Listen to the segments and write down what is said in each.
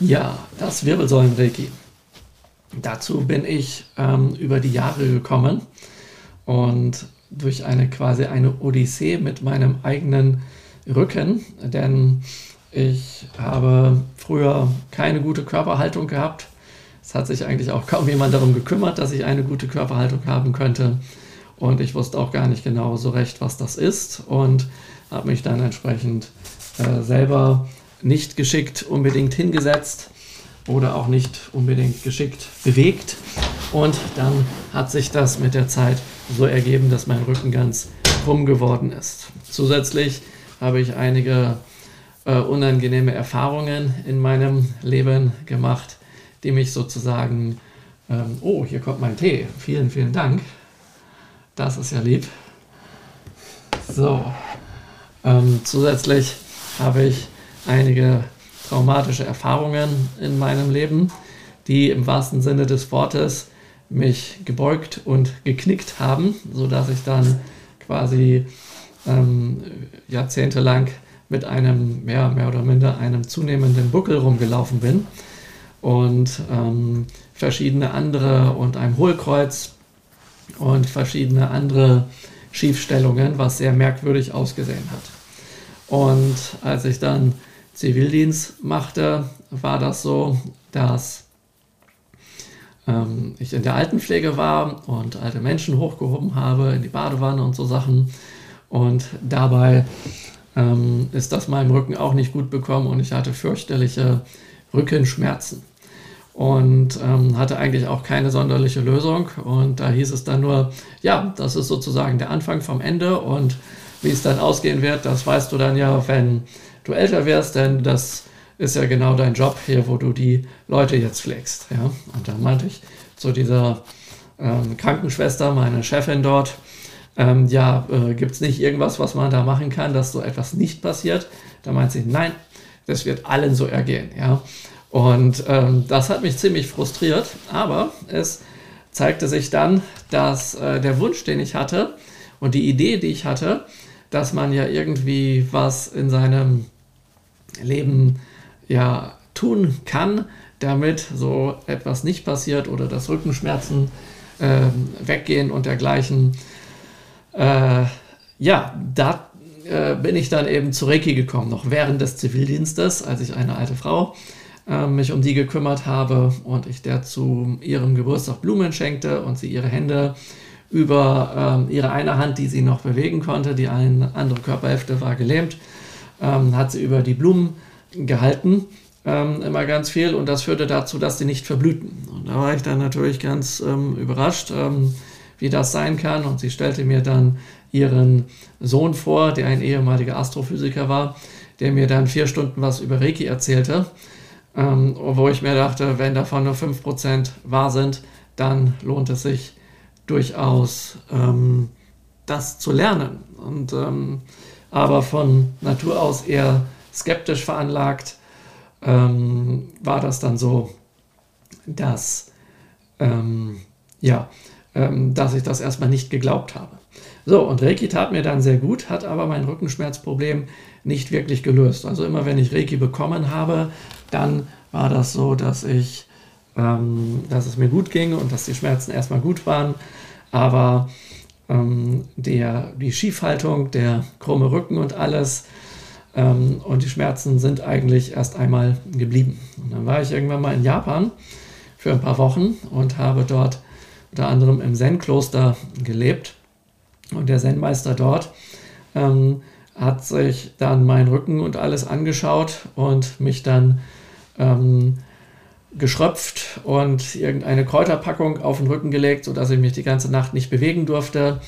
Ja, das Wirbelsäulenreiki. Dazu bin ich ähm, über die Jahre gekommen und durch eine quasi eine Odyssee mit meinem eigenen Rücken, denn ich habe früher keine gute Körperhaltung gehabt. Es hat sich eigentlich auch kaum jemand darum gekümmert, dass ich eine gute Körperhaltung haben könnte. Und ich wusste auch gar nicht genau so recht, was das ist und habe mich dann entsprechend äh, selber nicht geschickt unbedingt hingesetzt oder auch nicht unbedingt geschickt bewegt. Und dann hat sich das mit der Zeit so ergeben, dass mein Rücken ganz krumm geworden ist. Zusätzlich habe ich einige äh, unangenehme Erfahrungen in meinem Leben gemacht, die mich sozusagen, ähm, oh, hier kommt mein Tee, vielen, vielen Dank, das ist ja lieb. So, ähm, zusätzlich habe ich einige traumatische Erfahrungen in meinem Leben, die im wahrsten Sinne des Wortes mich gebeugt und geknickt haben, sodass ich dann quasi ähm, jahrzehntelang mit einem, ja, mehr oder minder einem zunehmenden Buckel rumgelaufen bin und ähm, verschiedene andere und einem Hohlkreuz und verschiedene andere Schiefstellungen, was sehr merkwürdig ausgesehen hat. Und als ich dann Zivildienst machte, war das so, dass ähm, ich in der Altenpflege war und alte Menschen hochgehoben habe in die Badewanne und so Sachen. Und dabei ähm, ist das meinem Rücken auch nicht gut bekommen und ich hatte fürchterliche Rückenschmerzen und ähm, hatte eigentlich auch keine sonderliche Lösung. Und da hieß es dann nur, ja, das ist sozusagen der Anfang vom Ende und wie es dann ausgehen wird, das weißt du dann ja, wenn du älter wirst, denn das ist ja genau dein Job hier, wo du die Leute jetzt pflegst. Ja? Und dann meinte ich zu dieser ähm, Krankenschwester, meine Chefin dort, ähm, ja, äh, gibt es nicht irgendwas, was man da machen kann, dass so etwas nicht passiert? Da meint sie, nein, das wird allen so ergehen. Ja? Und ähm, das hat mich ziemlich frustriert, aber es zeigte sich dann, dass äh, der Wunsch, den ich hatte und die Idee, die ich hatte, dass man ja irgendwie was in seinem Leben ja tun kann, damit so etwas nicht passiert oder dass Rückenschmerzen äh, weggehen und dergleichen. Äh, ja, da äh, bin ich dann eben zu Reiki gekommen, noch während des Zivildienstes, als ich eine alte Frau äh, mich um die gekümmert habe und ich der zu ihrem Geburtstag Blumen schenkte und sie ihre Hände über ähm, ihre eine Hand, die sie noch bewegen konnte, die eine andere Körperhälfte war gelähmt, ähm, hat sie über die Blumen gehalten, ähm, immer ganz viel und das führte dazu, dass sie nicht verblühten. Und da war ich dann natürlich ganz ähm, überrascht, ähm, wie das sein kann und sie stellte mir dann ihren Sohn vor, der ein ehemaliger Astrophysiker war, der mir dann vier Stunden was über Reiki erzählte ähm, wo ich mir dachte, wenn davon nur 5% wahr sind, dann lohnt es sich durchaus, ähm, das zu lernen. Und, aber von Natur aus eher skeptisch veranlagt, ähm, war das dann so, dass, ähm, ja, ähm, dass ich das erstmal nicht geglaubt habe. So, und Reiki tat mir dann sehr gut, hat aber mein Rückenschmerzproblem nicht wirklich gelöst. Also immer wenn ich Reiki bekommen habe, dann war das so, dass ich, ähm, dass es mir gut ging und dass die Schmerzen erstmal gut waren, aber ähm, der, die Schiefhaltung, der krumme Rücken und alles ähm, und die Schmerzen sind eigentlich erst einmal geblieben. Und dann war ich irgendwann mal in Japan für ein paar Wochen und habe dort unter anderem im Zen-Kloster gelebt und der Zen-Meister dort ähm, hat sich dann meinen Rücken und alles angeschaut und mich dann ähm, geschröpft und irgendeine Kräuterpackung auf den Rücken gelegt, sodass ich mich die ganze Nacht nicht bewegen durfte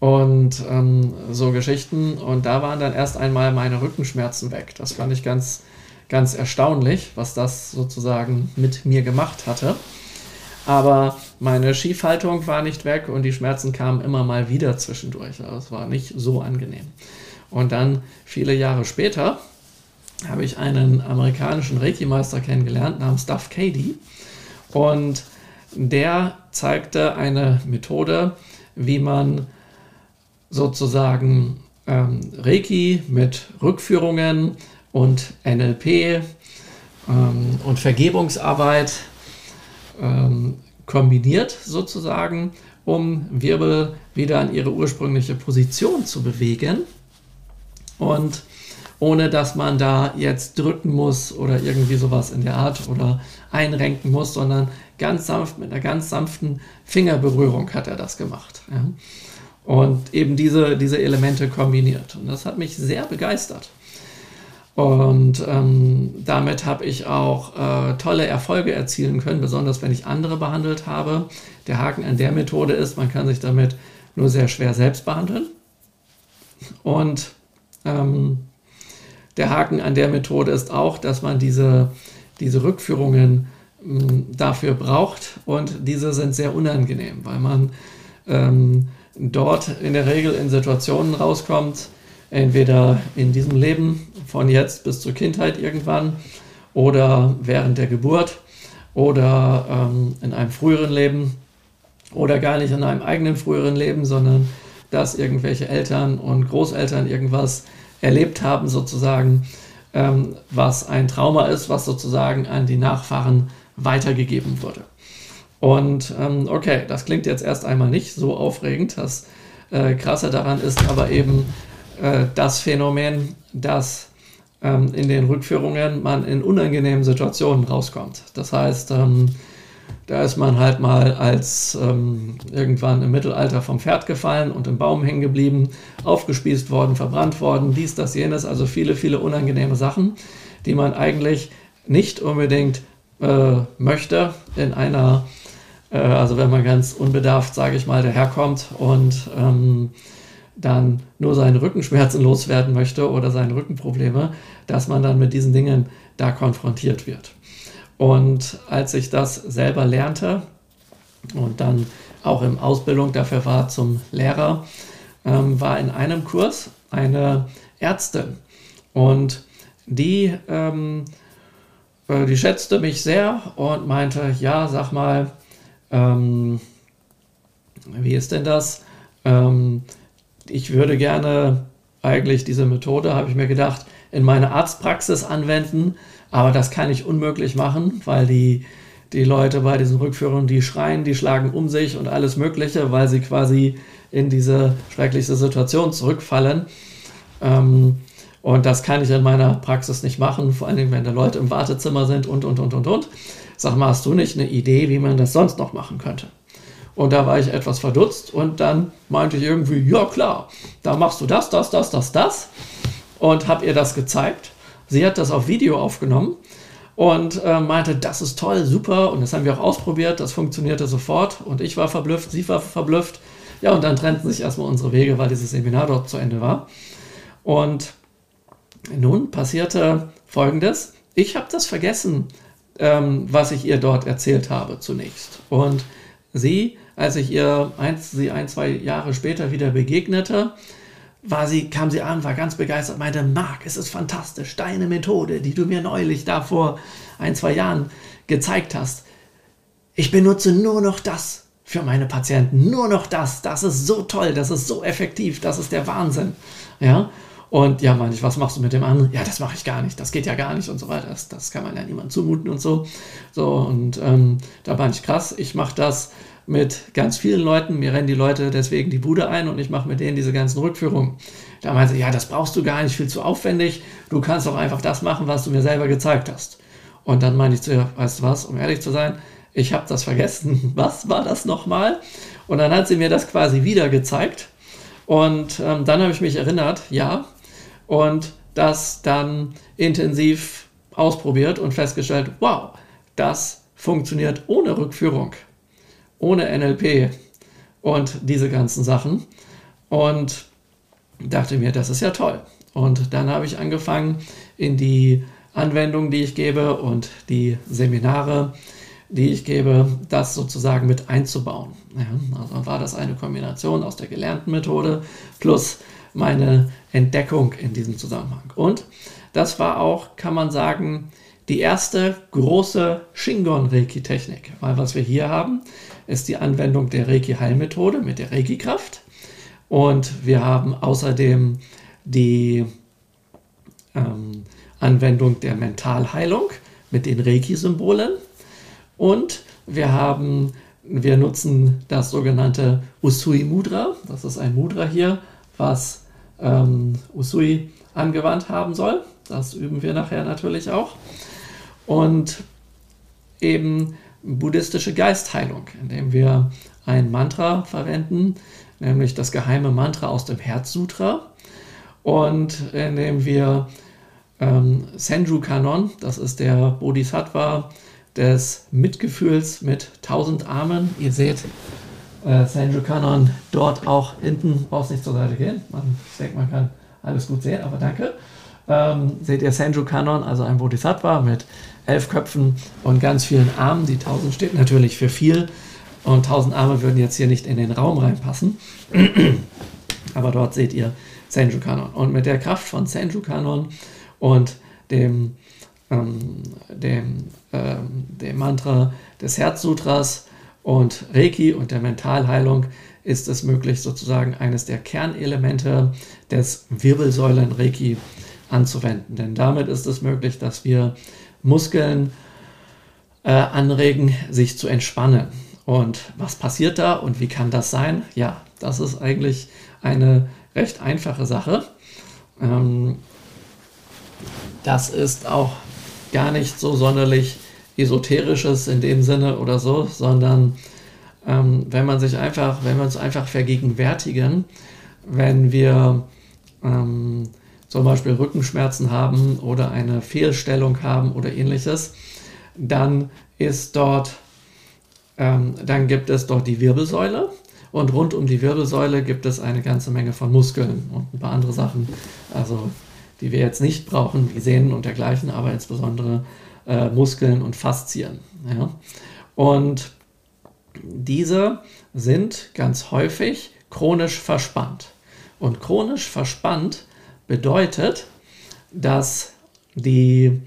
und ähm, so Geschichten. Und da waren dann erst einmal meine Rückenschmerzen weg. Das fand ich ganz, ganz erstaunlich, was das sozusagen mit mir gemacht hatte. Aber meine Schiefhaltung war nicht weg und die Schmerzen kamen immer mal wieder zwischendurch. Also es war nicht so angenehm. Und dann viele Jahre später habe ich einen amerikanischen Reiki-Meister kennengelernt namens Duff Cady. Und der zeigte eine Methode, wie man sozusagen ähm, Reiki mit Rückführungen und NLP ähm, und Vergebungsarbeit ähm, kombiniert sozusagen, um Wirbel wieder an ihre ursprüngliche Position zu bewegen und ohne dass man da jetzt drücken muss oder irgendwie sowas in der Art oder einrenken muss, sondern ganz sanft mit einer ganz sanften Fingerberührung hat er das gemacht. Ja. Und eben diese, diese Elemente kombiniert. Und das hat mich sehr begeistert. Und ähm, damit habe ich auch äh, tolle Erfolge erzielen können, besonders wenn ich andere behandelt habe. Der Haken an der Methode ist, man kann sich damit nur sehr schwer selbst behandeln. Und ähm, der Haken an der Methode ist auch, dass man diese, diese Rückführungen mh, hm, dafür braucht und diese sind sehr unangenehm, weil man ähm, dort in der Regel in Situationen rauskommt, entweder in diesem Leben von jetzt bis zur Kindheit irgendwann oder während der Geburt oder ähm, in einem früheren Leben oder gar nicht in einem eigenen früheren Leben, sondern dass irgendwelche Eltern und Großeltern irgendwas erlebt haben, sozusagen, ähm, was ein Trauma ist, was sozusagen an die Nachfahren weitergegeben wurde. Und ähm, okay, das klingt jetzt erst einmal nicht so aufregend. Das äh, Krasse daran ist aber eben äh, das Phänomen, dass ähm, in den Rückführungen man in unangenehmen Situationen rauskommt. Das heißt, ähm, da ist man halt mal als ähm, irgendwann im Mittelalter vom Pferd gefallen und im Baum hängen geblieben, aufgespießt worden, verbrannt worden, dies, das, jenes, also viele, viele unangenehme Sachen, die man eigentlich nicht unbedingt äh, möchte in einer, äh, also wenn man ganz unbedarft, sage ich mal, daherkommt und ähm, dann nur seine Rückenschmerzen loswerden möchte oder seine Rückenprobleme, dass man dann mit diesen Dingen da konfrontiert wird. Und als ich das selber lernte und dann auch in Ausbildung dafür war zum Lehrer, ähm, war in einem Kurs eine Ärztin und die, ähm, äh, die schätzte mich sehr und meinte, ja, sag mal, ähm, wie ist denn das? Ähm, ich würde gerne eigentlich diese Methode, habe ich mir gedacht, in meine Arztpraxis anwenden aber das kann ich unmöglich machen, weil die, die Leute bei diesen Rückführungen, die schreien, die schlagen um sich und alles Mögliche, weil sie quasi in diese schreckliche Situation zurückfallen. Ähm, und das kann ich in meiner Praxis nicht machen, vor allem wenn da Leute im Wartezimmer sind und, und, und, und, und. Sag mal, hast du nicht eine Idee, wie man das sonst noch machen könnte? Und da war ich etwas verdutzt und dann meinte ich irgendwie, ja klar, da machst du das, das, das, das, das. Und habe ihr das gezeigt. Sie hat das auf Video aufgenommen und äh, meinte, das ist toll, super. Und das haben wir auch ausprobiert, das funktionierte sofort. Und ich war verblüfft, sie war verblüfft. Ja, und dann trennten sich erstmal unsere Wege, weil dieses Seminar dort zu Ende war. Und nun passierte Folgendes. Ich habe das vergessen, ähm, was ich ihr dort erzählt habe zunächst. Und sie, als ich ihr ein, sie ein, zwei Jahre später wieder begegnete, war sie, kam sie an, war ganz begeistert, meinte, Marc, es ist fantastisch, deine Methode, die du mir neulich da vor ein, zwei Jahren gezeigt hast. Ich benutze nur noch das für meine Patienten, nur noch das. Das ist so toll, das ist so effektiv, das ist der Wahnsinn. Ja, und ja, meine ich, was machst du mit dem anderen? Ja, das mache ich gar nicht, das geht ja gar nicht und so weiter. Das, das kann man ja niemandem zumuten und so. So, und ähm, da war ich krass, ich mache das mit ganz vielen Leuten. Mir rennen die Leute deswegen die Bude ein und ich mache mit denen diese ganzen Rückführungen. Da meinte sie, ja, das brauchst du gar nicht, viel zu aufwendig. Du kannst doch einfach das machen, was du mir selber gezeigt hast. Und dann meinte ich zu ihr, weißt du was, um ehrlich zu sein, ich habe das vergessen. Was war das nochmal? Und dann hat sie mir das quasi wieder gezeigt. Und ähm, dann habe ich mich erinnert, ja, und das dann intensiv ausprobiert und festgestellt, wow, das funktioniert ohne Rückführung ohne NLP und diese ganzen Sachen. Und dachte mir, das ist ja toll. Und dann habe ich angefangen, in die Anwendungen, die ich gebe und die Seminare, die ich gebe, das sozusagen mit einzubauen. Ja, also war das eine Kombination aus der gelernten Methode plus meine Entdeckung in diesem Zusammenhang. Und das war auch, kann man sagen, die erste große Shingon-Reiki-Technik. Weil was wir hier haben, ist die Anwendung der Reiki-Heilmethode mit der Reiki-Kraft. Und wir haben außerdem die ähm, Anwendung der Mentalheilung mit den Reiki-Symbolen und wir haben, wir nutzen das sogenannte Usui Mudra. Das ist ein Mudra hier, was ähm, Usui angewandt haben soll. Das üben wir nachher natürlich auch. Und eben buddhistische Geistheilung, indem wir ein Mantra verwenden, nämlich das geheime Mantra aus dem Herzsutra. Und indem wir ähm, Senju Kanon, das ist der Bodhisattva des Mitgefühls mit tausend Armen. Ihr seht äh, Senju Kanon dort auch hinten, brauchst nicht zur Seite gehen. Man, ich denke, man kann alles gut sehen, aber danke. Ähm, seht ihr Senju Kanon, also ein Bodhisattva mit elf Köpfen und ganz vielen Armen. Die tausend steht natürlich für viel und tausend Arme würden jetzt hier nicht in den Raum reinpassen. aber dort seht ihr Senju Kanon. Und mit der Kraft von Senju Kanon und dem, ähm, dem, ähm, dem Mantra des Herzsutras und Reiki und der Mentalheilung ist es möglich, sozusagen eines der Kernelemente des Wirbelsäulen-Reiki anzuwenden. Denn damit ist es möglich, dass wir Muskeln äh, anregen, sich zu entspannen. Und was passiert da und wie kann das sein? Ja, das ist eigentlich eine recht einfache Sache. Ähm, das ist auch gar nicht so sonderlich esoterisches in dem Sinne oder so, sondern ähm, wenn man sich einfach, wenn wir uns einfach vergegenwärtigen, wenn wir ähm, zum Beispiel Rückenschmerzen haben oder eine Fehlstellung haben oder ähnliches, dann ist dort, ähm, dann gibt es dort die Wirbelsäule und rund um die Wirbelsäule gibt es eine ganze Menge von Muskeln und ein paar andere Sachen. Also die wir jetzt nicht brauchen, wie Sehnen und dergleichen, aber insbesondere äh, Muskeln und Faszien. Ja? Und diese sind ganz häufig chronisch verspannt. Und chronisch verspannt bedeutet, dass, die,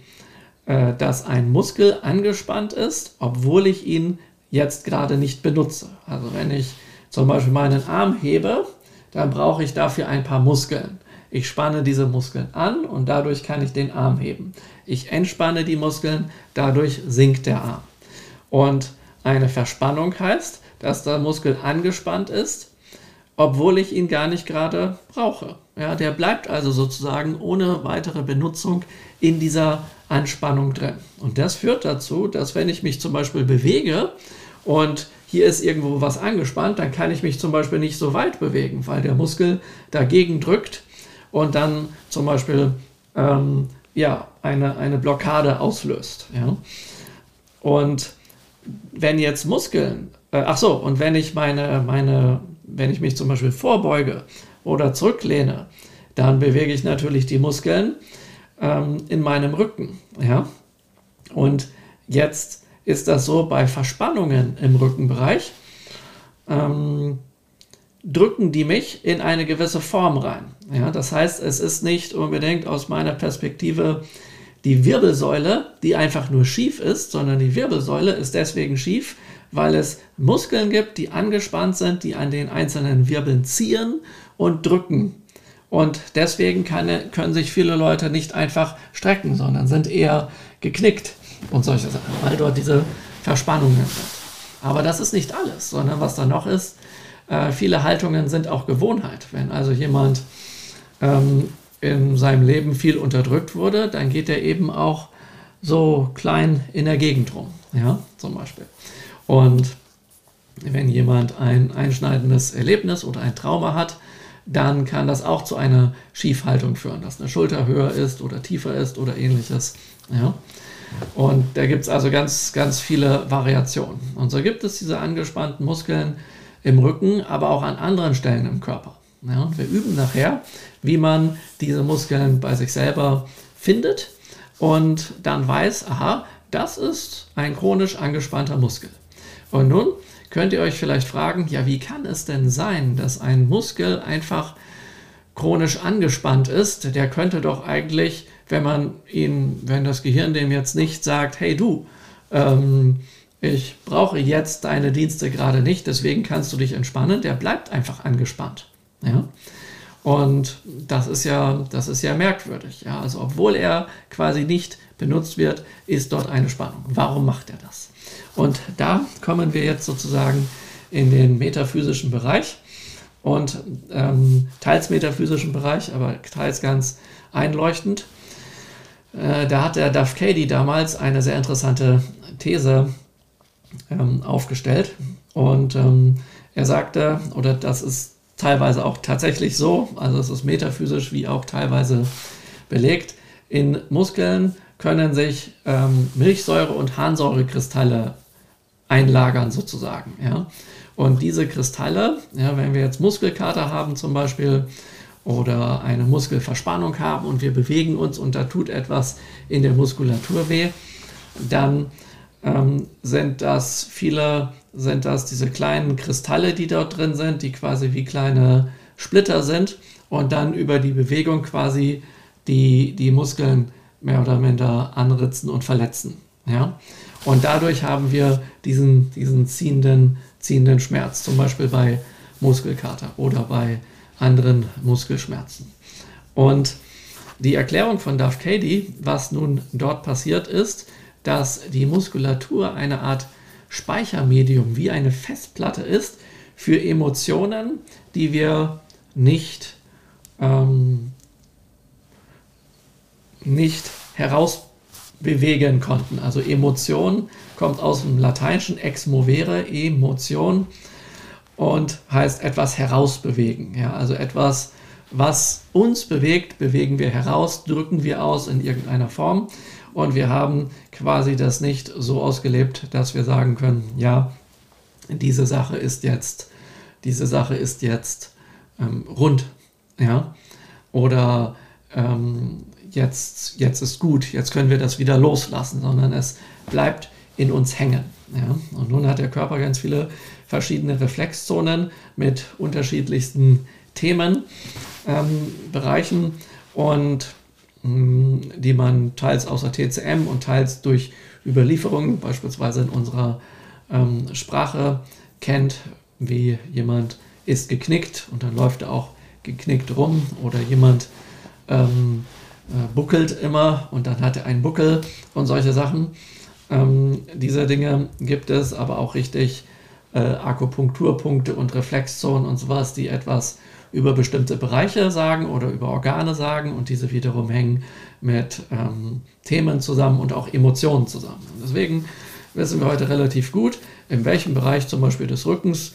äh, dass ein Muskel angespannt ist, obwohl ich ihn jetzt gerade nicht benutze. Also wenn ich zum Beispiel meinen Arm hebe, dann brauche ich dafür ein paar Muskeln. Ich spanne diese Muskeln an und dadurch kann ich den Arm heben. Ich entspanne die Muskeln, dadurch sinkt der Arm. Und eine Verspannung heißt, dass der Muskel angespannt ist, obwohl ich ihn gar nicht gerade brauche. Ja, der bleibt also sozusagen ohne weitere Benutzung in dieser Anspannung drin. Und das führt dazu, dass wenn ich mich zum Beispiel bewege und hier ist irgendwo was angespannt, dann kann ich mich zum Beispiel nicht so weit bewegen, weil der Muskel dagegen drückt und dann zum Beispiel ähm, ja, eine, eine Blockade auslöst. Ja? Und wenn jetzt Muskeln, äh, ach so, und wenn ich meine, meine, wenn ich mich zum Beispiel vorbeuge oder zurücklehne, dann bewege ich natürlich die Muskeln ähm, in meinem Rücken. Ja? Und jetzt ist das so bei Verspannungen im Rückenbereich. Ähm, drücken die mich in eine gewisse Form rein. Ja, das heißt, es ist nicht unbedingt aus meiner Perspektive die Wirbelsäule, die einfach nur schief ist, sondern die Wirbelsäule ist deswegen schief, weil es Muskeln gibt, die angespannt sind, die an den einzelnen Wirbeln ziehen und drücken. Und deswegen kann, können sich viele Leute nicht einfach strecken, sondern sind eher geknickt und solche Sachen, weil dort diese Verspannungen sind. Aber das ist nicht alles, sondern was da noch ist, äh, viele Haltungen sind auch Gewohnheit. Wenn also jemand ähm, in seinem Leben viel unterdrückt wurde, dann geht er eben auch so klein in der Gegend rum, ja, zum Beispiel. Und wenn jemand ein einschneidendes Erlebnis oder ein Trauma hat, dann kann das auch zu einer Schiefhaltung führen, dass eine Schulter höher ist oder tiefer ist oder ähnliches. Ja. Und da gibt es also ganz, ganz viele Variationen. Und so gibt es diese angespannten Muskeln, im Rücken, aber auch an anderen Stellen im Körper. Ja, und wir üben nachher, wie man diese Muskeln bei sich selber findet und dann weiß, aha, das ist ein chronisch angespannter Muskel. Und nun könnt ihr euch vielleicht fragen, ja, wie kann es denn sein, dass ein Muskel einfach chronisch angespannt ist? Der könnte doch eigentlich, wenn man ihn, wenn das Gehirn dem jetzt nicht sagt, hey du, ähm, ich brauche jetzt deine Dienste gerade nicht, deswegen kannst du dich entspannen, der bleibt einfach angespannt. Ja? Und das ist ja, das ist ja merkwürdig. Ja? Also obwohl er quasi nicht benutzt wird, ist dort eine Spannung. Warum macht er das? Und da kommen wir jetzt sozusagen in den metaphysischen Bereich und ähm, teils metaphysischen Bereich, aber teils ganz einleuchtend. Äh, da hat der Duff Cady damals eine sehr interessante These ähm, aufgestellt und ähm, er sagte, oder das ist teilweise auch tatsächlich so, also es ist metaphysisch wie auch teilweise belegt, in Muskeln können sich ähm, Milchsäure- und Harnsäurekristalle einlagern sozusagen. Ja? Und diese Kristalle, ja, wenn wir jetzt Muskelkater haben zum Beispiel oder eine Muskelverspannung haben und wir bewegen uns und da tut etwas in der Muskulatur weh, dann ähm, sind das viele, sind das diese kleinen Kristalle, die dort drin sind, die quasi wie kleine Splitter sind und dann über die Bewegung quasi die, die Muskeln mehr oder minder anritzen und verletzen. Ja? Und dadurch haben wir diesen, diesen ziehenden, ziehenden Schmerz, zum Beispiel bei Muskelkater oder bei anderen Muskelschmerzen. Und die Erklärung von Duff Cady, was nun dort passiert ist, dass die Muskulatur eine Art Speichermedium wie eine Festplatte ist für Emotionen, die wir nicht, ähm, nicht herausbewegen konnten. Also Emotion kommt aus dem Lateinischen ex movere, Emotion, und heißt etwas herausbewegen. Ja, also etwas, was uns bewegt, bewegen wir heraus, drücken wir aus in irgendeiner Form. Und wir haben quasi das nicht so ausgelebt, dass wir sagen können, ja, diese Sache ist jetzt, diese Sache ist jetzt ähm, rund, ja, oder ähm, jetzt, jetzt ist gut, jetzt können wir das wieder loslassen, sondern es bleibt in uns hängen. Ja? Und nun hat der Körper ganz viele verschiedene Reflexzonen mit unterschiedlichsten Themenbereichen ähm, und die man teils außer TCM und teils durch Überlieferungen, beispielsweise in unserer ähm, Sprache, kennt, wie jemand ist geknickt und dann läuft er auch geknickt rum oder jemand ähm, äh, buckelt immer und dann hat er einen Buckel und solche Sachen. Ähm, diese Dinge gibt es, aber auch richtig äh, Akupunkturpunkte und Reflexzonen und sowas, die etwas über bestimmte Bereiche sagen oder über Organe sagen und diese wiederum hängen mit ähm, Themen zusammen und auch Emotionen zusammen. Und deswegen wissen wir heute relativ gut, in welchem Bereich zum Beispiel des Rückens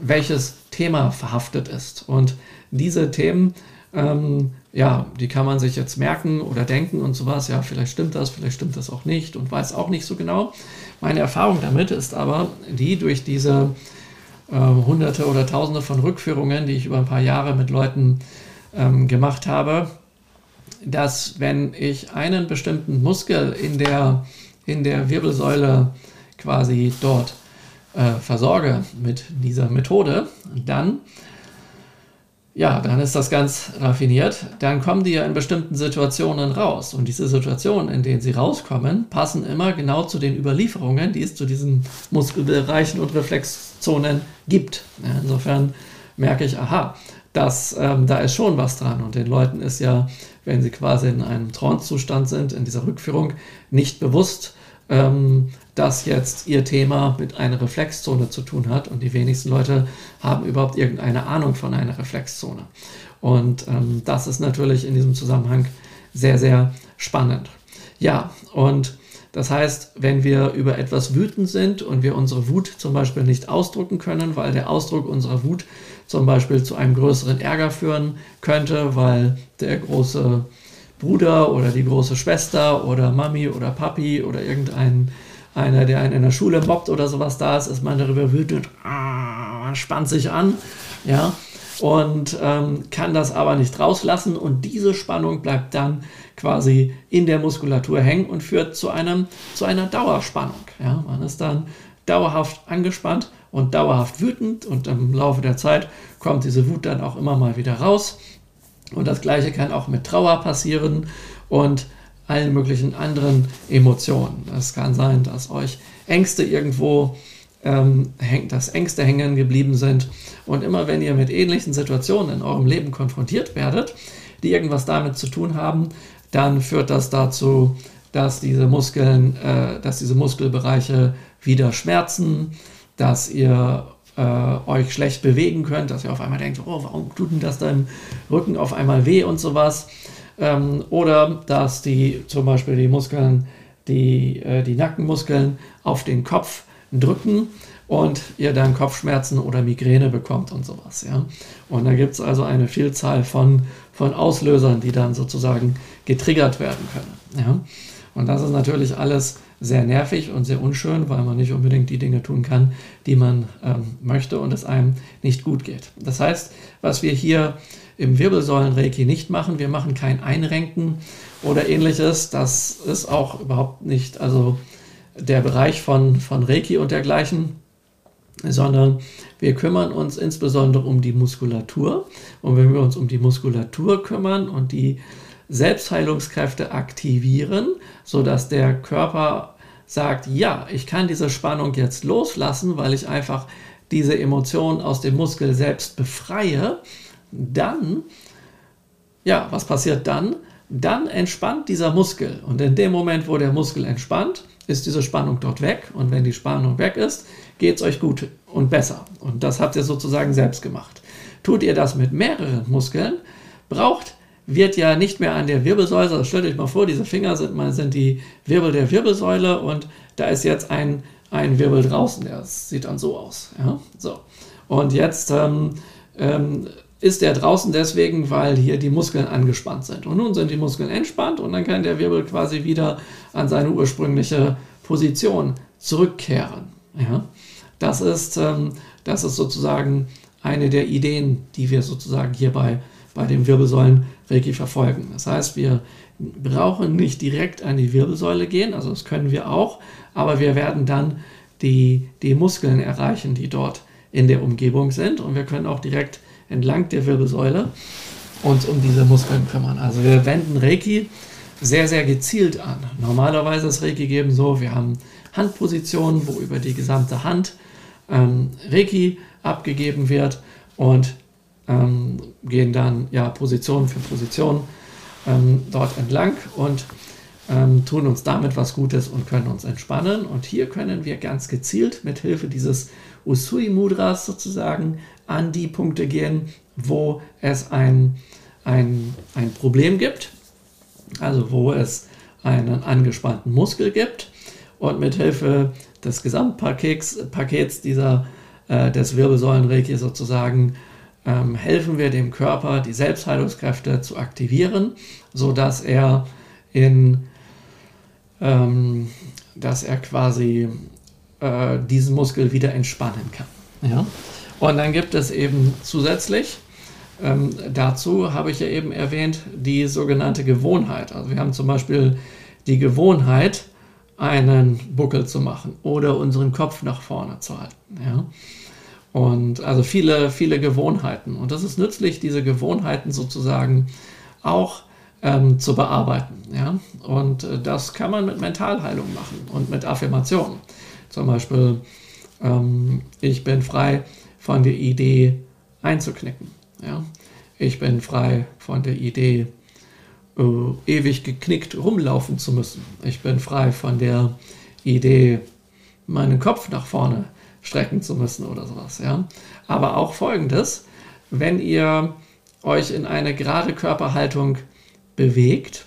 welches Thema verhaftet ist. Und diese Themen, ähm, ja, die kann man sich jetzt merken oder denken und sowas. Ja, vielleicht stimmt das, vielleicht stimmt das auch nicht und weiß auch nicht so genau. Meine Erfahrung damit ist aber die durch diese äh, hunderte oder tausende von Rückführungen, die ich über ein paar Jahre mit Leuten ähm, gemacht habe, dass wenn ich einen bestimmten Muskel in der, in der Wirbelsäule quasi dort äh, versorge mit dieser Methode, dann ja, dann ist das ganz raffiniert. Dann kommen die ja in bestimmten Situationen raus. Und diese Situationen, in denen sie rauskommen, passen immer genau zu den Überlieferungen, die es zu diesen Muskelbereichen und Reflexzonen gibt. Ja, insofern merke ich, aha, dass ähm, da ist schon was dran. Und den Leuten ist ja, wenn sie quasi in einem Trancezustand sind, in dieser Rückführung, nicht bewusst, ähm, dass jetzt ihr Thema mit einer Reflexzone zu tun hat und die wenigsten Leute haben überhaupt irgendeine Ahnung von einer Reflexzone. Und ähm, das ist natürlich in diesem Zusammenhang sehr, sehr spannend. Ja, und das heißt, wenn wir über etwas wütend sind und wir unsere Wut zum Beispiel nicht ausdrücken können, weil der Ausdruck unserer Wut zum Beispiel zu einem größeren Ärger führen könnte, weil der große Bruder oder die große Schwester oder Mami oder Papi oder irgendein einer, der einen in der Schule mobbt oder sowas da ist, ist man darüber wütend, ah, spannt sich an, ja, und ähm, kann das aber nicht rauslassen und diese Spannung bleibt dann quasi in der Muskulatur hängen und führt zu, einem, zu einer Dauerspannung. Ja? Man ist dann dauerhaft angespannt und dauerhaft wütend und im Laufe der Zeit kommt diese Wut dann auch immer mal wieder raus. Und das gleiche kann auch mit Trauer passieren und allen möglichen anderen Emotionen. Es kann sein, dass euch Ängste irgendwo ähm, dass Ängste hängen geblieben sind. Und immer wenn ihr mit ähnlichen Situationen in eurem Leben konfrontiert werdet, die irgendwas damit zu tun haben, dann führt das dazu, dass diese Muskeln, äh, dass diese Muskelbereiche wieder schmerzen, dass ihr äh, euch schlecht bewegen könnt, dass ihr auf einmal denkt, oh, warum tut denn das da im Rücken auf einmal weh und sowas. Ähm, oder dass die zum Beispiel die Muskeln, die, äh, die Nackenmuskeln auf den Kopf drücken und ihr dann Kopfschmerzen oder Migräne bekommt und sowas. Ja? Und da gibt es also eine Vielzahl von, von Auslösern, die dann sozusagen getriggert werden können. Ja? Und das ist natürlich alles sehr nervig und sehr unschön, weil man nicht unbedingt die Dinge tun kann, die man ähm, möchte und es einem nicht gut geht. Das heißt, was wir hier im Wirbelsäulenreiki nicht machen, wir machen kein Einrenken oder ähnliches. Das ist auch überhaupt nicht, also der Bereich von, von Reiki und dergleichen, sondern wir kümmern uns insbesondere um die Muskulatur. Und wenn wir uns um die Muskulatur kümmern und die Selbstheilungskräfte aktivieren, sodass der Körper sagt, ja, ich kann diese Spannung jetzt loslassen, weil ich einfach diese Emotion aus dem Muskel selbst befreie, dann, ja, was passiert dann? Dann entspannt dieser Muskel. Und in dem Moment, wo der Muskel entspannt, ist diese Spannung dort weg. Und wenn die Spannung weg ist, geht es euch gut und besser. Und das habt ihr sozusagen selbst gemacht. Tut ihr das mit mehreren Muskeln, braucht wird ja nicht mehr an der Wirbelsäule, also stellt euch mal vor, diese Finger sind, sind die Wirbel der Wirbelsäule und da ist jetzt ein, ein Wirbel draußen, der sieht dann so aus. Ja? So. Und jetzt ähm, ähm, ist der draußen deswegen, weil hier die Muskeln angespannt sind. Und nun sind die Muskeln entspannt und dann kann der Wirbel quasi wieder an seine ursprüngliche Position zurückkehren. Ja? Das, ist, ähm, das ist sozusagen eine der Ideen, die wir sozusagen hierbei bei dem Wirbelsäulen-Reiki verfolgen. Das heißt, wir brauchen nicht direkt an die Wirbelsäule gehen, also das können wir auch, aber wir werden dann die, die Muskeln erreichen, die dort in der Umgebung sind und wir können auch direkt entlang der Wirbelsäule uns um diese Muskeln kümmern. Also wir wenden Reiki sehr, sehr gezielt an. Normalerweise ist Reiki geben so, wir haben Handpositionen, wo über die gesamte Hand ähm, Reiki abgegeben wird und ähm, gehen dann ja Position für Position ähm, dort entlang und ähm, tun uns damit was Gutes und können uns entspannen. Und hier können wir ganz gezielt mit Hilfe dieses Usui Mudras sozusagen an die Punkte gehen, wo es ein, ein, ein Problem gibt, also wo es einen angespannten Muskel gibt. Und mit Hilfe des Gesamtpakets Pakets dieser, äh, des Wirbelsäulenreiki sozusagen ähm, helfen wir dem Körper, die Selbstheilungskräfte zu aktivieren, sodass er in ähm, dass er quasi äh, diesen Muskel wieder entspannen kann. Ja? Und dann gibt es eben zusätzlich ähm, dazu, habe ich ja eben erwähnt, die sogenannte Gewohnheit. Also wir haben zum Beispiel die Gewohnheit, einen Buckel zu machen oder unseren Kopf nach vorne zu halten. Ja? Und also viele, viele Gewohnheiten. Und das ist nützlich, diese Gewohnheiten sozusagen auch ähm, zu bearbeiten. Ja? Und äh, das kann man mit Mentalheilung machen und mit Affirmationen. Zum Beispiel, ähm, ich bin frei von der Idee einzuknicken. Ja? Ich bin frei von der Idee, äh, ewig geknickt rumlaufen zu müssen. Ich bin frei von der Idee, meinen Kopf nach vorne strecken zu müssen oder sowas. Ja? Aber auch folgendes, wenn ihr euch in eine gerade Körperhaltung bewegt,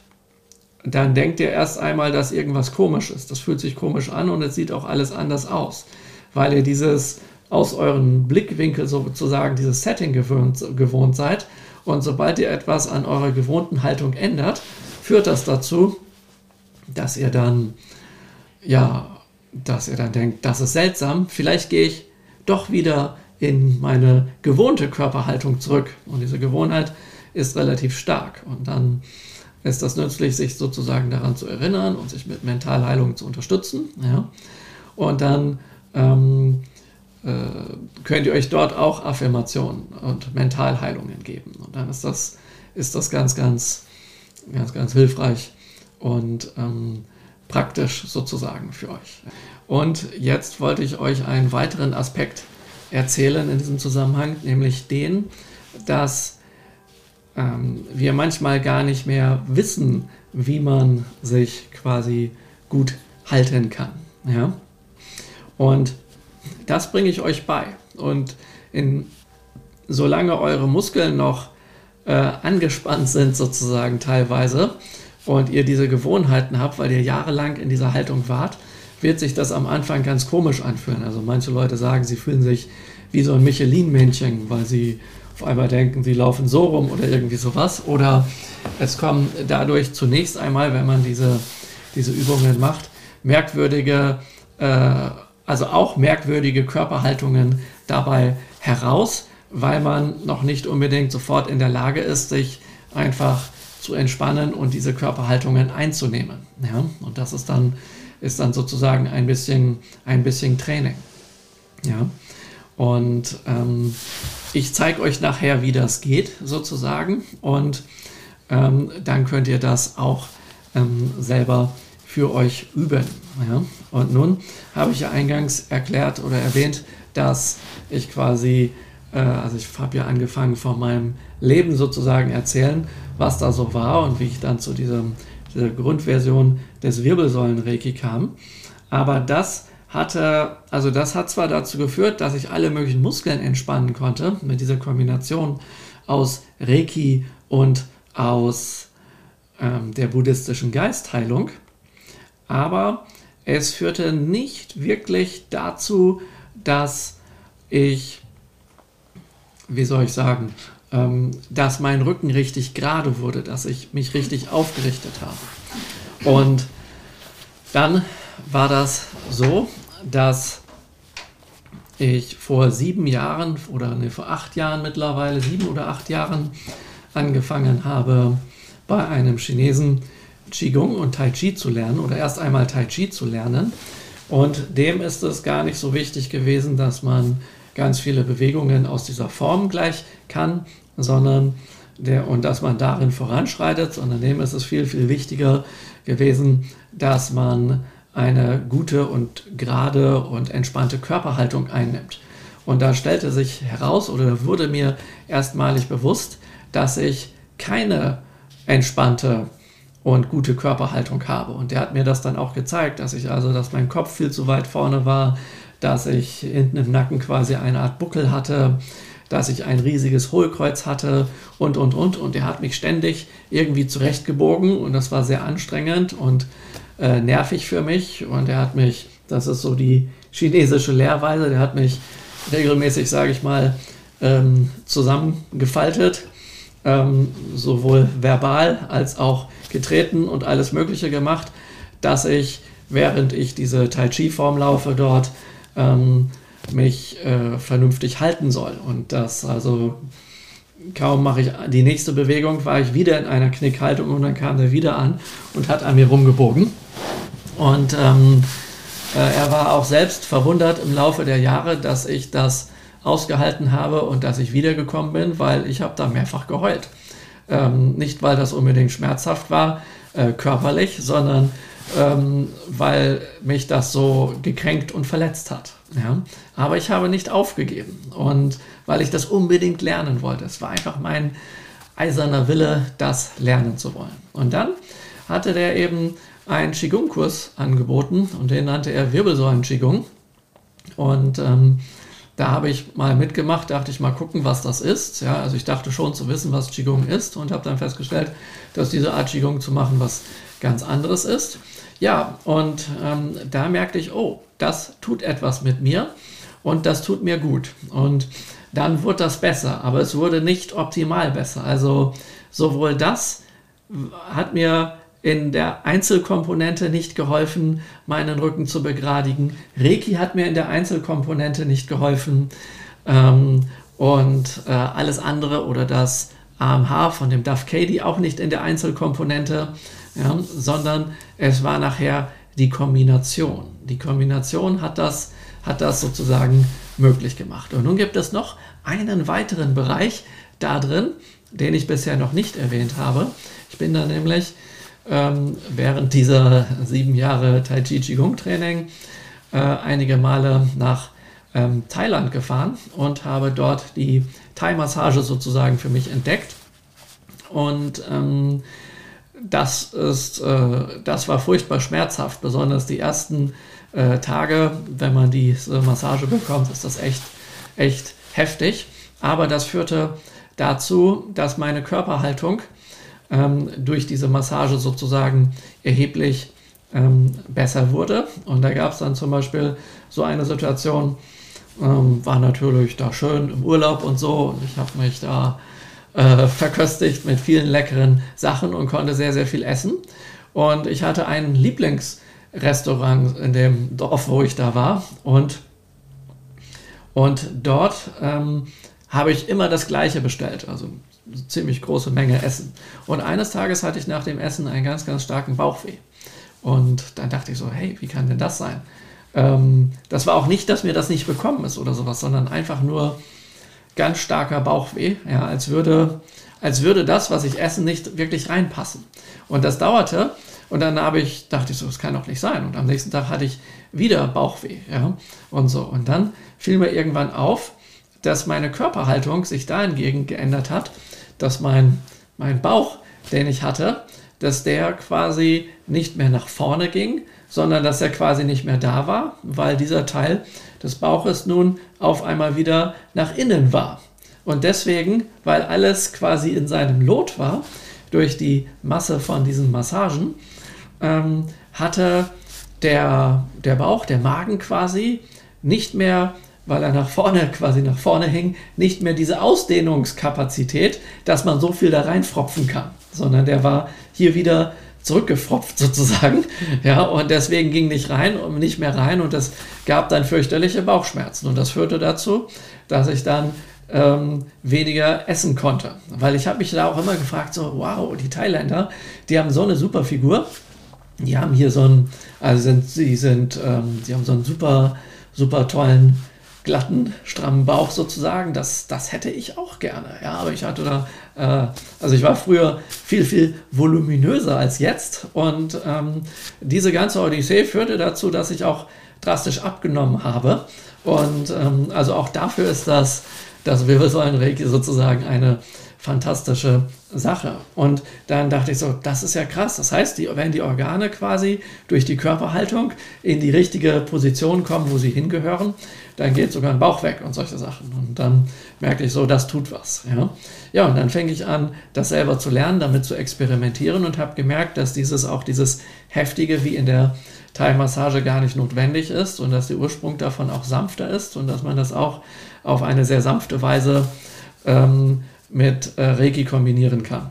dann denkt ihr erst einmal, dass irgendwas komisch ist. Das fühlt sich komisch an und es sieht auch alles anders aus, weil ihr dieses aus euren Blickwinkel sozusagen dieses Setting gewöhnt, gewohnt seid. Und sobald ihr etwas an eurer gewohnten Haltung ändert, führt das dazu, dass ihr dann ja dass ihr dann denkt, das ist seltsam, vielleicht gehe ich doch wieder in meine gewohnte Körperhaltung zurück. Und diese Gewohnheit ist relativ stark. Und dann ist das nützlich, sich sozusagen daran zu erinnern und sich mit Mentalheilung zu unterstützen. Ja? Und dann ähm, äh, könnt ihr euch dort auch Affirmationen und Mentalheilungen geben. Und dann ist das, ist das ganz, ganz, ganz, ganz hilfreich und ähm, praktisch sozusagen für euch. Und jetzt wollte ich euch einen weiteren Aspekt erzählen in diesem Zusammenhang, nämlich den, dass ähm, wir manchmal gar nicht mehr wissen, wie man sich quasi gut halten kann. Ja? Und das bringe ich euch bei. Und in, solange eure Muskeln noch äh, angespannt sind, sozusagen teilweise, und ihr diese Gewohnheiten habt, weil ihr jahrelang in dieser Haltung wart, wird sich das am Anfang ganz komisch anfühlen. Also manche Leute sagen, sie fühlen sich wie so ein Michelin-Männchen, weil sie auf einmal denken, sie laufen so rum oder irgendwie sowas. Oder es kommen dadurch zunächst einmal, wenn man diese, diese Übungen macht, merkwürdige, äh, also auch merkwürdige Körperhaltungen dabei heraus, weil man noch nicht unbedingt sofort in der Lage ist, sich einfach zu entspannen und diese Körperhaltungen einzunehmen. Ja? Und das ist dann, ist dann sozusagen ein bisschen, ein bisschen Training. Ja? Und ähm, ich zeige euch nachher, wie das geht, sozusagen. Und ähm, dann könnt ihr das auch ähm, selber für euch üben. Ja? Und nun habe ich ja eingangs erklärt oder erwähnt, dass ich quasi, also ich habe ja angefangen von meinem Leben sozusagen erzählen, was da so war und wie ich dann zu diesem, dieser Grundversion des Wirbelsäulen-Reiki kam. Aber das hatte, also das hat zwar dazu geführt, dass ich alle möglichen Muskeln entspannen konnte mit dieser Kombination aus Reiki und aus ähm, der buddhistischen Geistheilung, aber es führte nicht wirklich dazu, dass ich, wie soll ich sagen, ähm, dass mein Rücken richtig gerade wurde, dass ich mich richtig aufgerichtet habe. Und dann war das so, dass ich vor sieben Jahren oder nee, vor acht Jahren mittlerweile, sieben oder acht Jahren angefangen habe, bei einem Chinesen Qigong und Tai Chi zu lernen oder erst einmal Tai Chi zu lernen. Und dem ist es gar nicht so wichtig gewesen, dass man ganz viele Bewegungen aus dieser Form gleich kann, sondern der, und dass man darin voranschreitet, sondern dem ist es viel, viel wichtiger gewesen, dass man eine gute und gerade und entspannte Körperhaltung einnimmt. Und da stellte sich heraus oder wurde mir erstmalig bewusst, dass ich keine entspannte und gute Körperhaltung habe. Und der hat mir das dann auch gezeigt, dass ich also, dass mein Kopf viel zu weit vorne war, dass ich hinten im Nacken quasi eine Art Buckel hatte, dass ich ein riesiges Hohlkreuz hatte und, und, und. Und er hat mich ständig irgendwie zurechtgebogen und das war sehr anstrengend und äh, nervig für mich. Und er hat mich, das ist so die chinesische Lehrweise, der hat mich regelmäßig, sage ich mal, ähm, zusammengefaltet, ähm, sowohl verbal als auch getreten und alles Mögliche gemacht, dass ich, während ich diese Tai Chi-Form laufe, dort ähm, mich äh, vernünftig halten soll. Und das also kaum mache ich die nächste Bewegung, war ich wieder in einer Knickhaltung und dann kam er wieder an und hat an mir rumgebogen. Und ähm, äh, er war auch selbst verwundert im Laufe der Jahre, dass ich das ausgehalten habe und dass ich wiedergekommen bin, weil ich habe da mehrfach geheult. Ähm, nicht, weil das unbedingt schmerzhaft war, äh, körperlich, sondern ähm, weil mich das so gekränkt und verletzt hat. Ja? Aber ich habe nicht aufgegeben und weil ich das unbedingt lernen wollte. Es war einfach mein eiserner Wille, das lernen zu wollen. Und dann hatte der eben einen Qigong-Kurs angeboten und den nannte er Wirbelsäulen-Qigong. Und ähm, da habe ich mal mitgemacht, dachte ich mal gucken, was das ist. Ja, also ich dachte schon zu wissen, was Qigong ist und habe dann festgestellt, dass diese Art Qigong zu machen was ganz anderes ist. Ja, und ähm, da merkte ich, oh, das tut etwas mit mir und das tut mir gut. Und dann wurde das besser, aber es wurde nicht optimal besser. Also sowohl das hat mir in der Einzelkomponente nicht geholfen, meinen Rücken zu begradigen. Reiki hat mir in der Einzelkomponente nicht geholfen. Ähm, und äh, alles andere oder das AMH von dem Duff Cady auch nicht in der Einzelkomponente, ja, sondern es war nachher die Kombination. Die Kombination hat das, hat das sozusagen möglich gemacht. Und nun gibt es noch einen weiteren Bereich da drin, den ich bisher noch nicht erwähnt habe. Ich bin da nämlich ähm, während dieser sieben Jahre Tai Chi Qigong Training äh, einige Male nach ähm, Thailand gefahren und habe dort die Thai-Massage sozusagen für mich entdeckt. Und ähm, das ist, äh, das war furchtbar schmerzhaft, besonders die ersten äh, Tage, wenn man diese Massage bekommt, ist das echt, echt heftig. Aber das führte dazu, dass meine Körperhaltung ähm, durch diese Massage sozusagen erheblich ähm, besser wurde. Und da gab es dann zum Beispiel so eine Situation, ähm, war natürlich da schön im Urlaub und so. Und ich habe mich da äh, verköstigt mit vielen leckeren Sachen und konnte sehr, sehr viel essen. Und ich hatte ein Lieblingsrestaurant in dem Dorf, wo ich da war. Und, und dort ähm, habe ich immer das Gleiche bestellt. Also ziemlich große Menge Essen. Und eines Tages hatte ich nach dem Essen einen ganz, ganz starken Bauchweh. Und dann dachte ich so, hey, wie kann denn das sein? Ähm, das war auch nicht, dass mir das nicht bekommen ist oder sowas, sondern einfach nur ganz starker Bauchweh, ja, als würde, als würde das, was ich esse, nicht wirklich reinpassen. Und das dauerte und dann habe ich, dachte ich so, das kann doch nicht sein. Und am nächsten Tag hatte ich wieder Bauchweh, ja, und so. Und dann fiel mir irgendwann auf, dass meine Körperhaltung sich dahingegen geändert hat, dass mein, mein Bauch, den ich hatte, dass der quasi nicht mehr nach vorne ging, sondern dass er quasi nicht mehr da war, weil dieser Teil des Bauches nun auf einmal wieder nach innen war. Und deswegen, weil alles quasi in seinem Lot war, durch die Masse von diesen Massagen, ähm, hatte der, der Bauch, der Magen quasi nicht mehr, weil er nach vorne, quasi nach vorne hing, nicht mehr diese Ausdehnungskapazität, dass man so viel da reinfropfen kann, sondern der war hier wieder zurückgefropft sozusagen. Ja, und deswegen ging nicht rein und nicht mehr rein und das gab dann fürchterliche Bauchschmerzen. Und das führte dazu, dass ich dann ähm, weniger essen konnte. Weil ich habe mich da auch immer gefragt, so, wow, die Thailänder, die haben so eine super Figur. Die haben hier so einen, also sind, sie sind, ähm, die haben so einen super, super tollen glatten, strammen Bauch sozusagen. Das, das hätte ich auch gerne. Ja, aber ich hatte da, äh, also ich war früher viel, viel voluminöser als jetzt. Und ähm, diese ganze Odyssee führte dazu, dass ich auch drastisch abgenommen habe. Und ähm, also auch dafür ist das, das Wirbelsäulenreiki sozusagen eine fantastische Sache. Und dann dachte ich so, das ist ja krass. Das heißt, die, wenn die Organe quasi durch die Körperhaltung in die richtige Position kommen, wo sie hingehören, dann geht sogar ein Bauch weg und solche Sachen. Und dann merke ich so, das tut was. Ja, ja und dann fänge ich an, das selber zu lernen, damit zu experimentieren und habe gemerkt, dass dieses auch dieses Heftige wie in der Thai-Massage gar nicht notwendig ist und dass der Ursprung davon auch sanfter ist und dass man das auch auf eine sehr sanfte Weise ähm, mit äh, Reiki kombinieren kann.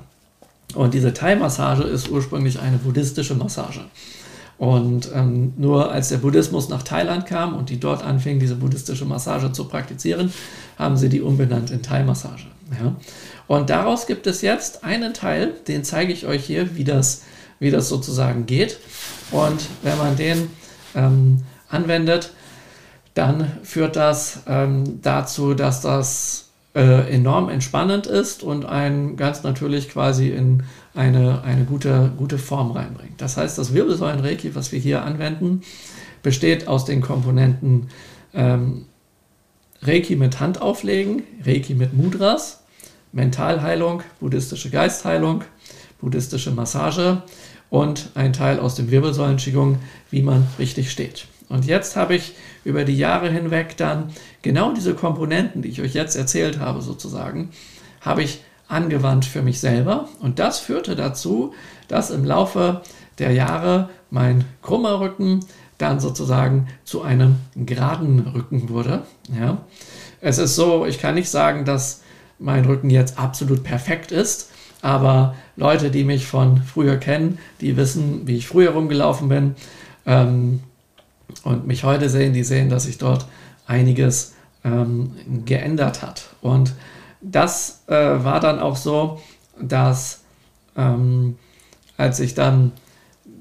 Und diese Thai-Massage ist ursprünglich eine buddhistische Massage. Und ähm, nur als der Buddhismus nach Thailand kam und die dort anfingen, diese buddhistische Massage zu praktizieren, haben sie die umbenannt in Thai-Massage. Ja? Und daraus gibt es jetzt einen Teil, den zeige ich euch hier, wie das, wie das sozusagen geht. Und wenn man den ähm, anwendet, dann führt das ähm, dazu, dass das äh, enorm entspannend ist und einen ganz natürlich quasi in eine, eine gute, gute Form reinbringt. Das heißt, das Wirbelsäulen-Reiki, was wir hier anwenden, besteht aus den Komponenten ähm, Reiki mit Handauflegen, Reiki mit Mudras, Mentalheilung, buddhistische Geistheilung, buddhistische Massage und ein Teil aus dem Wirbelsäulen-Qigong, wie man richtig steht. Und jetzt habe ich über die Jahre hinweg dann genau diese Komponenten, die ich euch jetzt erzählt habe, sozusagen, habe ich angewandt für mich selber. Und das führte dazu, dass im Laufe der Jahre mein krummer Rücken dann sozusagen zu einem geraden Rücken wurde. Ja. Es ist so, ich kann nicht sagen, dass mein Rücken jetzt absolut perfekt ist, aber Leute, die mich von früher kennen, die wissen, wie ich früher rumgelaufen bin. Ähm, und mich heute sehen, die sehen, dass sich dort einiges ähm, geändert hat. Und das äh, war dann auch so, dass ähm, als ich dann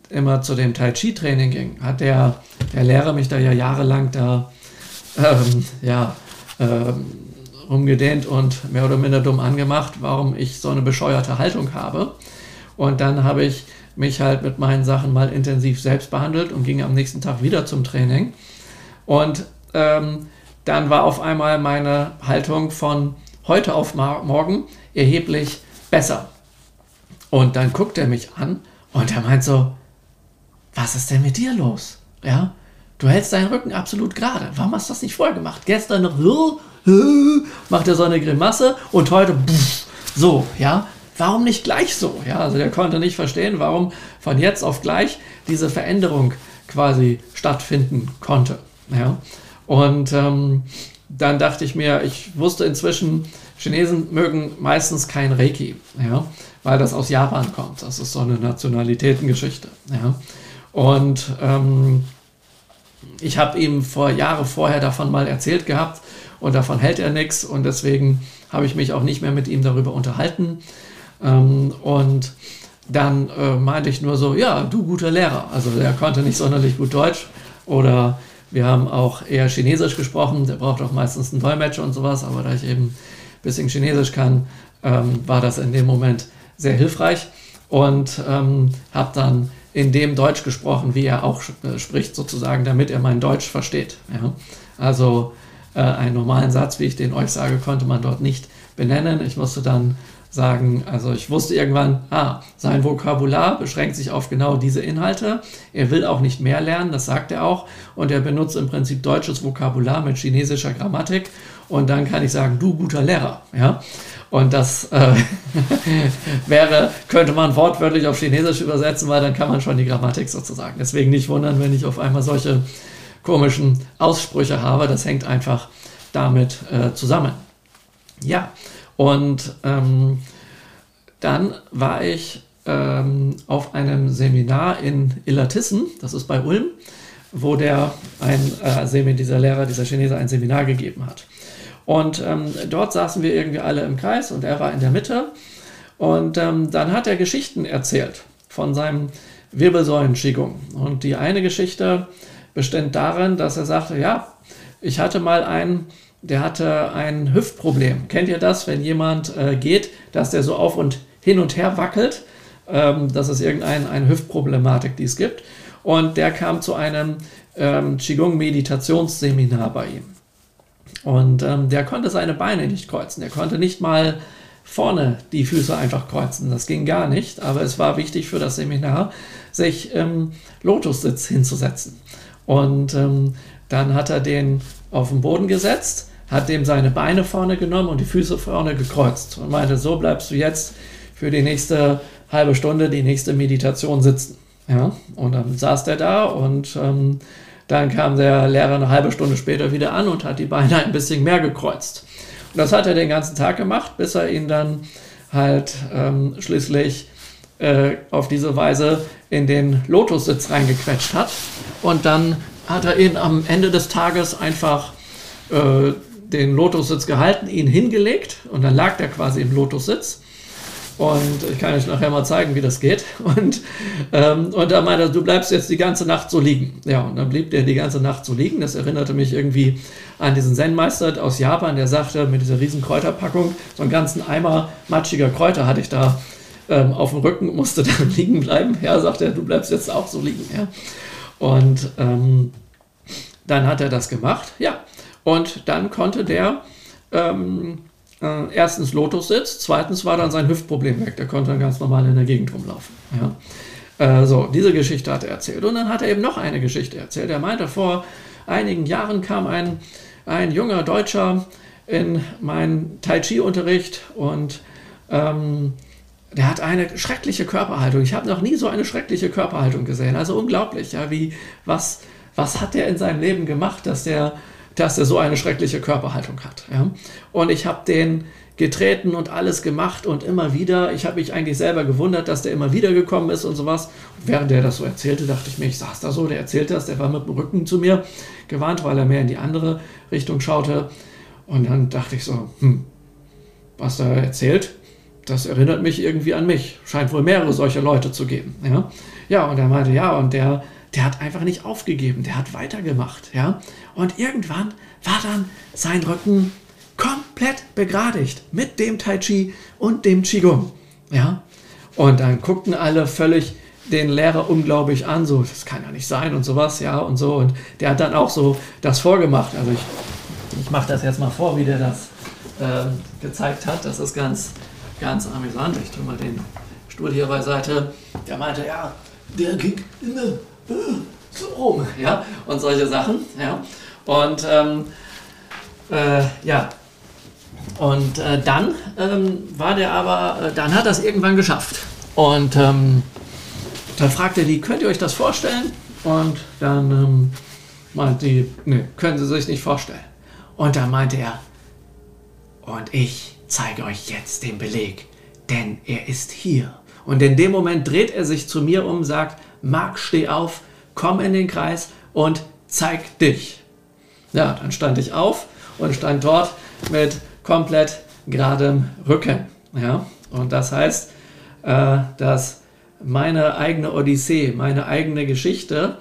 immer zu dem Tai Chi Training ging, hat der, der Lehrer mich da ja jahrelang da ähm, ja, ähm, rumgedehnt und mehr oder minder dumm angemacht, warum ich so eine bescheuerte Haltung habe. Und dann habe ich mich halt mit meinen Sachen mal intensiv selbst behandelt und ging am nächsten Tag wieder zum Training. Und ähm, dann war auf einmal meine Haltung von heute auf morgen erheblich besser. Und dann guckt er mich an und er meint so, was ist denn mit dir los? Ja, du hältst deinen Rücken absolut gerade. Warum hast du das nicht vorher gemacht? Gestern noch macht er so eine Grimasse und heute pff, so, ja. Warum nicht gleich so? Ja, also der konnte nicht verstehen, warum von jetzt auf gleich diese Veränderung quasi stattfinden konnte. Ja, und ähm, dann dachte ich mir, ich wusste inzwischen, Chinesen mögen meistens kein Reiki, ja, weil das aus Japan kommt. Das ist so eine Nationalitätengeschichte. Ja. Und ähm, ich habe ihm vor Jahre vorher davon mal erzählt gehabt und davon hält er nichts und deswegen habe ich mich auch nicht mehr mit ihm darüber unterhalten. Ähm, und dann äh, meinte ich nur so, ja, du guter Lehrer. Also er konnte nicht sonderlich gut Deutsch oder wir haben auch eher Chinesisch gesprochen. Der braucht auch meistens einen Dolmetscher und sowas, aber da ich eben ein bisschen Chinesisch kann, ähm, war das in dem Moment sehr hilfreich und ähm, habe dann in dem Deutsch gesprochen, wie er auch äh, spricht, sozusagen, damit er mein Deutsch versteht. Ja? Also äh, einen normalen Satz, wie ich den euch sage, konnte man dort nicht benennen. Ich musste dann sagen, also ich wusste irgendwann, ah, sein Vokabular beschränkt sich auf genau diese Inhalte. Er will auch nicht mehr lernen, das sagt er auch. Und er benutzt im Prinzip deutsches Vokabular mit chinesischer Grammatik. Und dann kann ich sagen, du guter Lehrer. Ja? Und das äh, wäre, könnte man wortwörtlich auf Chinesisch übersetzen, weil dann kann man schon die Grammatik sozusagen. Deswegen nicht wundern, wenn ich auf einmal solche komischen Aussprüche habe. Das hängt einfach damit äh, zusammen. Ja, und ähm, dann war ich ähm, auf einem Seminar in Illertissen, das ist bei Ulm, wo der ein, äh, dieser Lehrer, dieser Chinese ein Seminar gegeben hat. Und ähm, dort saßen wir irgendwie alle im Kreis und er war in der Mitte. Und ähm, dann hat er Geschichten erzählt von seinem Wirbelsäulen-Qigong. Und die eine Geschichte bestand darin, dass er sagte, ja, ich hatte mal einen der hatte ein Hüftproblem. Kennt ihr das, wenn jemand äh, geht, dass der so auf und hin und her wackelt? Ähm, das ist irgendeine eine Hüftproblematik, die es gibt. Und der kam zu einem ähm, Qigong-Meditationsseminar bei ihm. Und ähm, der konnte seine Beine nicht kreuzen. Der konnte nicht mal vorne die Füße einfach kreuzen. Das ging gar nicht. Aber es war wichtig für das Seminar, sich im Lotussitz hinzusetzen. Und ähm, dann hat er den auf den Boden gesetzt hat dem seine Beine vorne genommen und die Füße vorne gekreuzt und meinte, so bleibst du jetzt für die nächste halbe Stunde, die nächste Meditation sitzen. Ja, und dann saß der da und ähm, dann kam der Lehrer eine halbe Stunde später wieder an und hat die Beine ein bisschen mehr gekreuzt. Und das hat er den ganzen Tag gemacht, bis er ihn dann halt ähm, schließlich äh, auf diese Weise in den Lotussitz reingequetscht hat. Und dann hat er ihn am Ende des Tages einfach äh, den Lotussitz gehalten, ihn hingelegt und dann lag der quasi im Lotussitz. Und ich kann euch nachher mal zeigen, wie das geht. Und, ähm, und da meinte er, du bleibst jetzt die ganze Nacht so liegen. Ja, und dann blieb der die ganze Nacht so liegen. Das erinnerte mich irgendwie an diesen Zen-Meister aus Japan, der sagte, mit dieser riesen Kräuterpackung, so einen ganzen Eimer matschiger Kräuter hatte ich da ähm, auf dem Rücken, musste dann liegen bleiben. Ja, sagt er, du bleibst jetzt auch so liegen. Ja. Und ähm, dann hat er das gemacht. Ja, und dann konnte der ähm, äh, erstens Lotus-Sitz, zweitens war dann sein Hüftproblem weg. Der konnte dann ganz normal in der Gegend rumlaufen. Ja. Äh, so, diese Geschichte hat er erzählt. Und dann hat er eben noch eine Geschichte erzählt. Er meinte, vor einigen Jahren kam ein, ein junger Deutscher in meinen Tai Chi-Unterricht und ähm, der hat eine schreckliche Körperhaltung. Ich habe noch nie so eine schreckliche Körperhaltung gesehen. Also unglaublich, ja, wie, was, was hat der in seinem Leben gemacht, dass der dass er so eine schreckliche Körperhaltung hat. Ja? Und ich habe den getreten und alles gemacht und immer wieder. Ich habe mich eigentlich selber gewundert, dass der immer wieder gekommen ist und sowas. Und während der das so erzählte, dachte ich mir, ich saß da so, der erzählt das, der war mit dem Rücken zu mir gewarnt, weil er mehr in die andere Richtung schaute. Und dann dachte ich so, hm, was da erzählt, das erinnert mich irgendwie an mich. Scheint wohl mehrere solcher Leute zu geben. Ja, ja und er meinte, ja, und der der hat einfach nicht aufgegeben, der hat weitergemacht, ja. Und irgendwann war dann sein Rücken komplett begradigt mit dem Tai Chi und dem Qigong, ja. Und dann guckten alle völlig den Lehrer unglaublich an, so, das kann ja nicht sein und sowas, ja, und so. Und der hat dann auch so das vorgemacht. Also ich, ich mache das jetzt mal vor, wie der das äh, gezeigt hat. Das ist ganz, ganz amüsant. Ich tue mal den Stuhl hier beiseite. Der meinte, ja, der ging immer so rum, ja, und solche Sachen, ja. Und ähm, äh, ja, und äh, dann ähm, war der aber, äh, dann hat es irgendwann geschafft. Und ähm, dann fragte die, könnt ihr euch das vorstellen? Und dann ähm, meinte die, ne, können Sie sich nicht vorstellen. Und dann meinte er, und ich zeige euch jetzt den Beleg, denn er ist hier. Und in dem Moment dreht er sich zu mir um, sagt, Marc, steh auf, komm in den Kreis und zeig dich. Ja, dann stand ich auf und stand dort mit komplett geradem Rücken. Ja, und das heißt, äh, dass meine eigene Odyssee, meine eigene Geschichte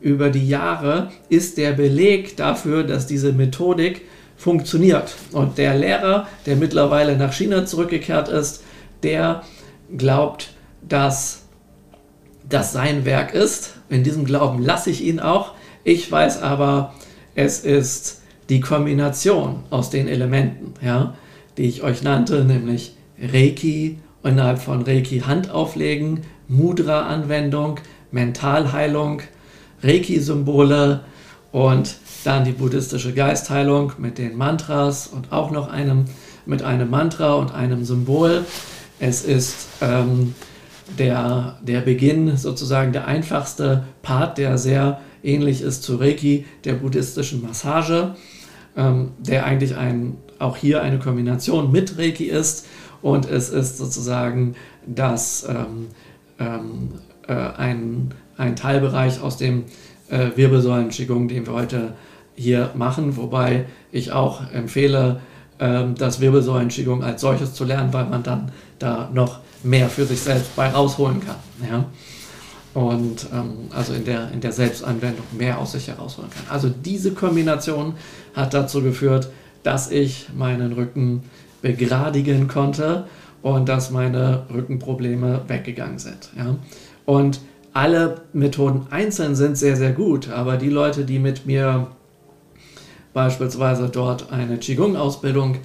über die Jahre ist der Beleg dafür, dass diese Methodik funktioniert. Und der Lehrer, der mittlerweile nach China zurückgekehrt ist, der glaubt, dass das sein Werk ist. In diesem Glauben lasse ich ihn auch. Ich weiß aber, es ist die Kombination aus den Elementen, ja, die ich euch nannte, nämlich Reiki, innerhalb von Reiki Hand auflegen, Mudra-Anwendung, Mentalheilung, Reiki-Symbole und dann die buddhistische Geistheilung mit den Mantras und auch noch einem mit einem Mantra und einem Symbol. Es ist ähm, der, der Beginn, sozusagen der einfachste Part, der sehr ähnlich ist zu Reiki, der buddhistischen Massage, ähm, der eigentlich ein, auch hier eine Kombination mit Reiki ist. Und es ist sozusagen das, ähm, ähm, äh, ein, ein Teilbereich aus dem äh, Wirbelsäulen-Qigong, den wir heute hier machen, wobei ich auch empfehle, das Wirbelsäulen-Qigong als solches zu lernen, weil man dann da noch mehr für sich selbst bei rausholen kann. Ja? Und ähm, also in der, in der Selbstanwendung mehr aus sich herausholen kann. Also diese Kombination hat dazu geführt, dass ich meinen Rücken begradigen konnte und dass meine Rückenprobleme weggegangen sind. Ja? Und alle Methoden einzeln sind sehr, sehr gut, aber die Leute, die mit mir beispielsweise dort eine Qigong-Ausbildung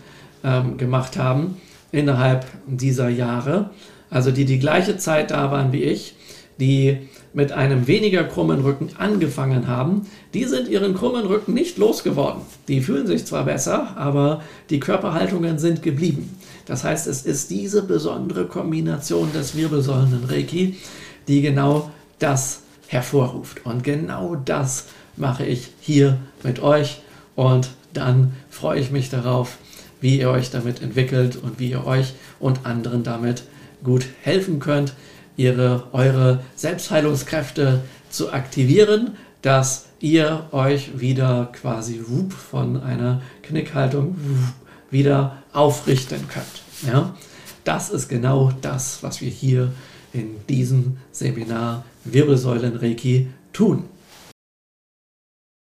ähm, gemacht haben, innerhalb dieser Jahre, also die die gleiche Zeit da waren wie ich, die mit einem weniger krummen Rücken angefangen haben, die sind ihren krummen Rücken nicht losgeworden. Die fühlen sich zwar besser, aber die Körperhaltungen sind geblieben. Das heißt, es ist diese besondere Kombination des Wirbelsäulen-Reiki, die genau das hervorruft. Und genau das mache ich hier mit euch. Und dann freue ich mich darauf, wie ihr euch damit entwickelt und wie ihr euch und anderen damit gut helfen könnt, ihre, eure Selbstheilungskräfte zu aktivieren, dass ihr euch wieder quasi von einer Knickhaltung wieder aufrichten könnt. Ja? Das ist genau das, was wir hier in diesem Seminar Wirbelsäulen Reiki tun.